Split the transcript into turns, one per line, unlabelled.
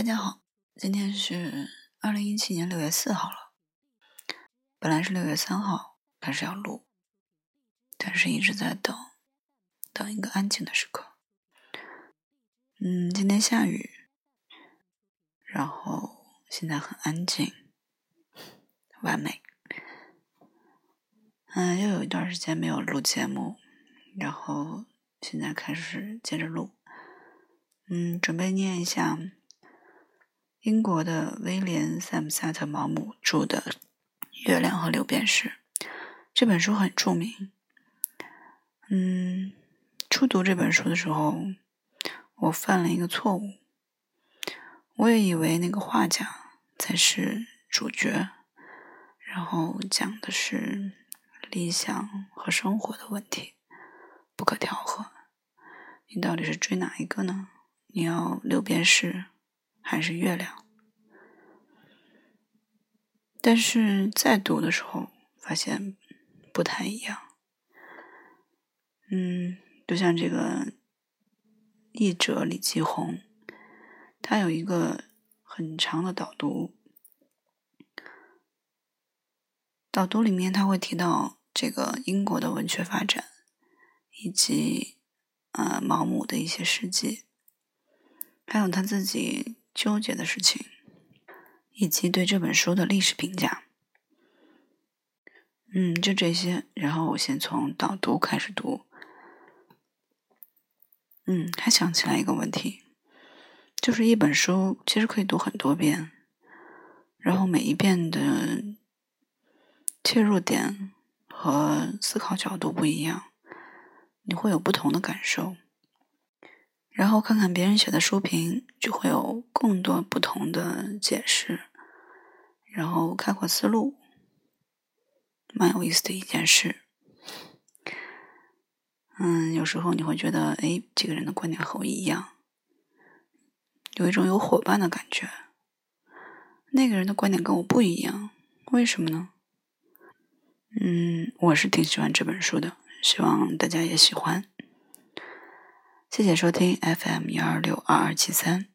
大家好，今天是二零一七年六月四号了。本来是六月三号开始要录，但是一直在等，等一个安静的时刻。嗯，今天下雨，然后现在很安静，完美。嗯，又有一段时间没有录节目，然后现在开始接着录。嗯，准备念一下英国的威廉·萨姆萨特·毛姆著的《月亮和六便士》这本书很著名。嗯，初读这本书的时候。我犯了一个错误，我也以为那个画家才是主角，然后讲的是理想和生活的问题，不可调和。你到底是追哪一个呢？你要六便士还是月亮？但是在读的时候发现不太一样。嗯，就像这个。译者李继红，他有一个很长的导读。导读里面他会提到这个英国的文学发展，以及呃毛姆的一些事迹，还有他自己纠结的事情，以及对这本书的历史评价。嗯，就这些。然后我先从导读开始读。嗯，还想起来一个问题，就是一本书其实可以读很多遍，然后每一遍的切入点和思考角度不一样，你会有不同的感受。然后看看别人写的书评，就会有更多不同的解释，然后开阔思路，蛮有意思的一件事。嗯，有时候你会觉得，哎，这个人的观点和我一样，有一种有伙伴的感觉。那个人的观点跟我不一样，为什么呢？嗯，我是挺喜欢这本书的，希望大家也喜欢。谢谢收听 FM 幺二六二二七三。